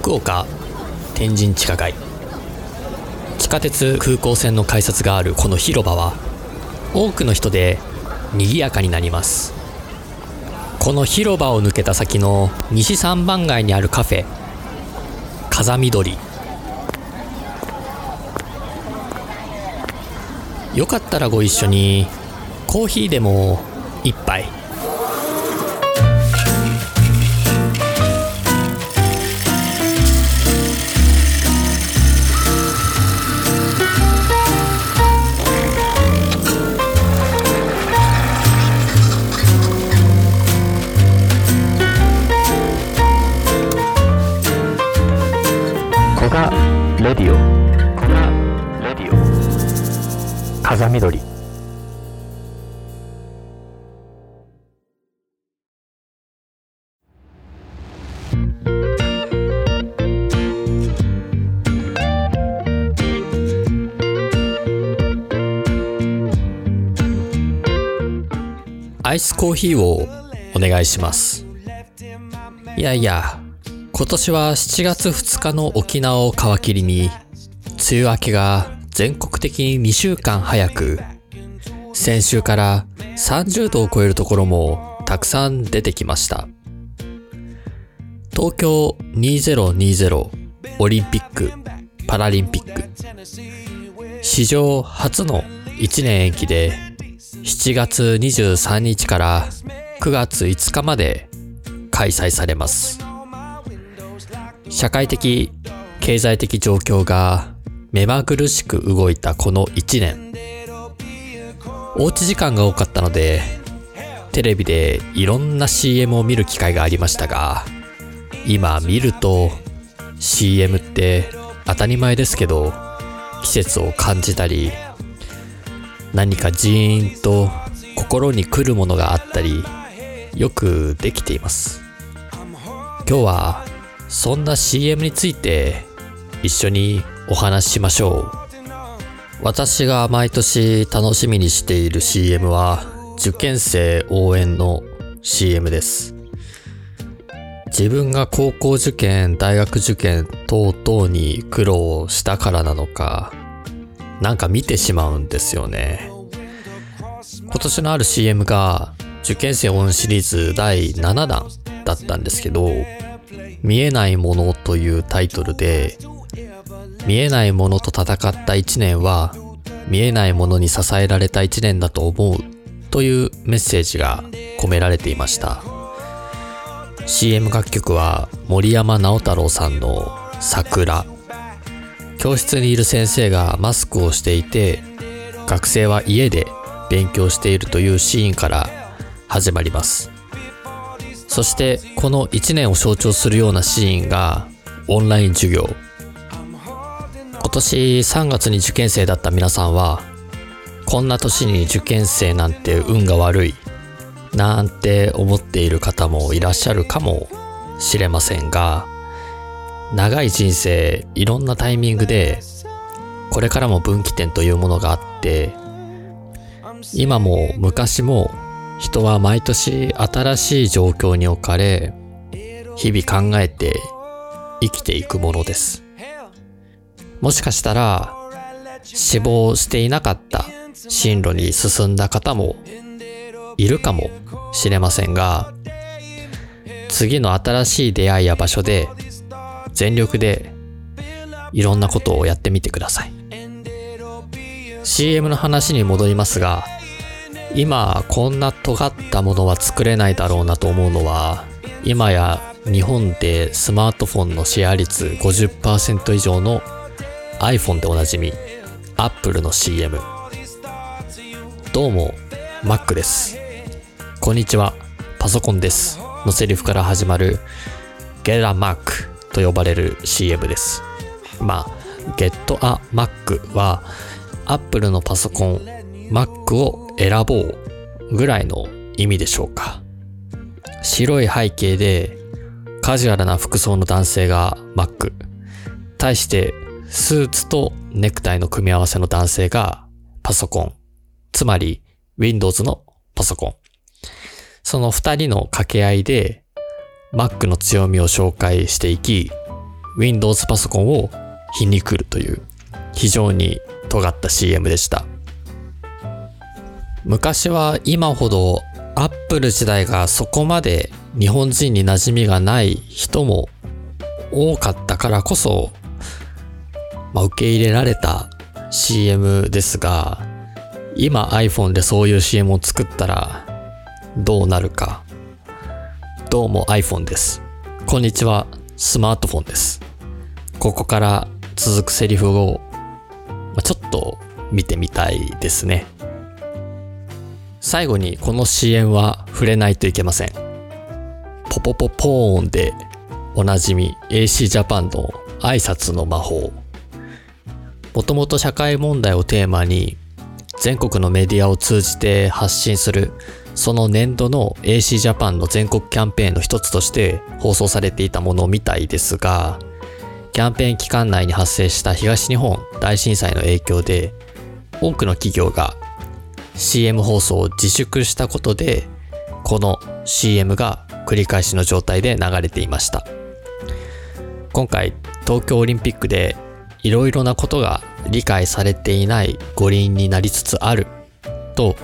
福岡天神地下街。地下鉄空港線の改札があるこの広場は多くの人で賑やかになります。この広場を抜けた先の西三番街にあるカフェ風緑よかったらご一緒にコーヒーでも一杯。オ風緑アイスコーヒーをお願いします。いやいや今年は7月2日の沖縄を皮切りに梅雨明けが全国的に2週間早く先週から30度を超えるところもたくさん出てきました。東京2020オリンピック・パラリンピック。史上初の1年延期で7月23日から9月5日まで開催されます。社会的経済的状況が目まぐるしく動いたこの1年。おうち時間が多かったのでテレビでいろんな CM を見る機会がありましたが今見ると CM って当たり前ですけど季節を感じたり何かジーンと心に来るものがあったりよくできています。今日はそんな CM について一緒にお話ししましょう私が毎年楽しみにしている CM は受験生応援の CM です自分が高校受験、大学受験等々に苦労したからなのかなんか見てしまうんですよね。今年のある CM が受験生応援シリーズ第7弾だったんですけど、見えないものというタイトルで、見えないものと戦った1年は、見えないものに支えられた1年だと思うというメッセージが込められていました。CM 楽曲は森山直太朗さんの桜。教室にいる先生がマスクをしていて学生は家で勉強しているというシーンから始まります。そしてこの1年を象徴するようなシーンがオンライン授業。今年3月に受験生だった皆さんはこんな年に受験生なんて運が悪いなんて思っている方もいらっしゃるかもしれませんが長い人生いろんなタイミングでこれからも分岐点というものがあって今も昔も人は毎年新しい状況に置かれ日々考えて生きていくものです。もしかしたら死亡していなかった進路に進んだ方もいるかもしれませんが次の新しい出会いや場所で全力でいろんなことをやってみてください。CM の話に戻りますが今こんな尖ったものは作れないだろうなと思うのは今や日本でスマートフォンのシェア率50%以上の iPhone でおなじみ Apple の CM どうも Mac です。こんにちはパソコンです。のセリフから始まる Get a Mac と呼ばれる CM です。まあ Get a Mac は Apple のパソコン Mac を選ぼうぐらいの意味でしょうか。白い背景でカジュアルな服装の男性が Mac 対してスーツとネクタイの組み合わせの男性がパソコンつまり Windows のパソコンその二人の掛け合いで Mac の強みを紹介していき Windows パソコンを皮肉るという非常に尖った CM でした。昔は今ほど Apple 時代がそこまで日本人に馴染みがない人も多かったからこそ、まあ、受け入れられた CM ですが、今 iPhone でそういう CM を作ったらどうなるか。どうも iPhone です。こんにちは、スマートフォンです。ここから続くセリフを、ま、ちょっと見てみたいですね。最後にこの CM は触れないといけません。ポポポポーンでおなじみ AC ジャパンの挨拶の魔法。もともと社会問題をテーマに全国のメディアを通じて発信するその年度の AC ジャパンの全国キャンペーンの一つとして放送されていたものみたいですが、キャンペーン期間内に発生した東日本大震災の影響で、多くの企業が CM 放送を自粛したことで、この CM が繰り返しの状態で流れていました。今回、東京オリンピックでいろいろなことが理解されていない五輪になりつつあると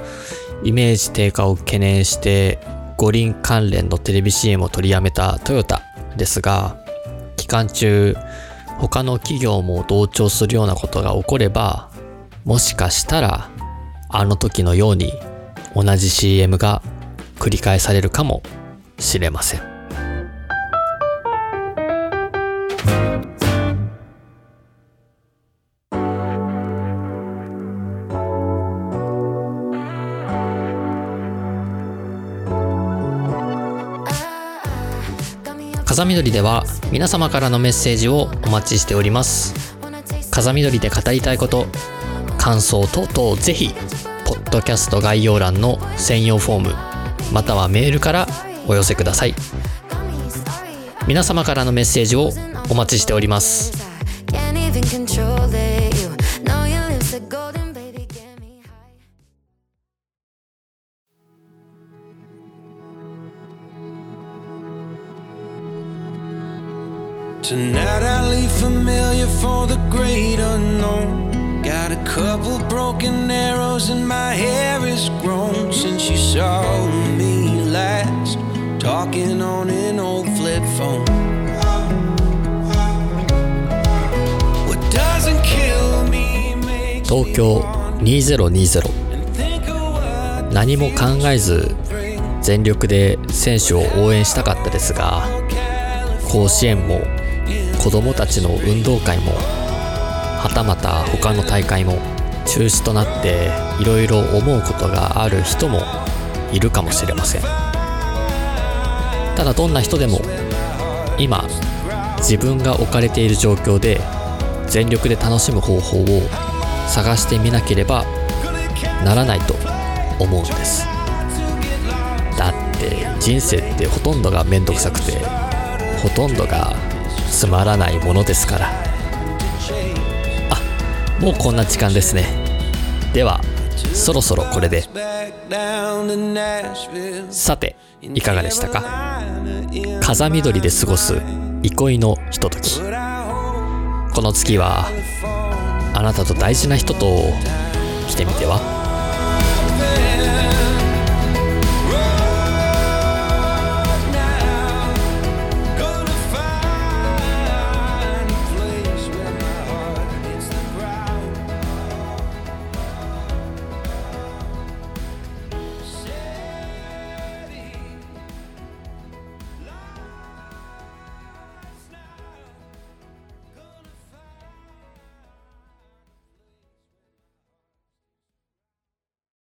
イメージ低下を懸念して五輪関連のテレビ CM を取りやめたトヨタですが期間中他の企業も同調するようなことが起こればもしかしたらあの時のように同じ CM が繰り返されるかもしれません。風緑では皆様からのメッセージをお待ちしております。風緑で語りたいこと感想等々ぜひポッドキャスト概要欄の専用フォームまたはメールからお寄せください。皆様からのメッセージをお待ちしております「Tonight I leave familiar for the great unknown. Got a couple broken arrows and my hair is grown since you saw me last. Talking on an old flip phone. What doesn't kill me makes 東京2020何も考えず全力で選手を応援したかったですが甲子園も子どもたちの運動会もはたまた他の大会も中止となっていろいろ思うことがある人もいるかもしれません。ただどんな人でも今自分が置かれている状況で全力で楽しむ方法を探してみなければならないと思うんです。だって人生ってほとんどがめんどくさくてほとんどがつまらないものですから。あもうこんな時間ですね。ではそろそろこれで。さていかがでしたか？風緑で過ごす憩いのひととき。この月はあなたと大事な人と来てみては？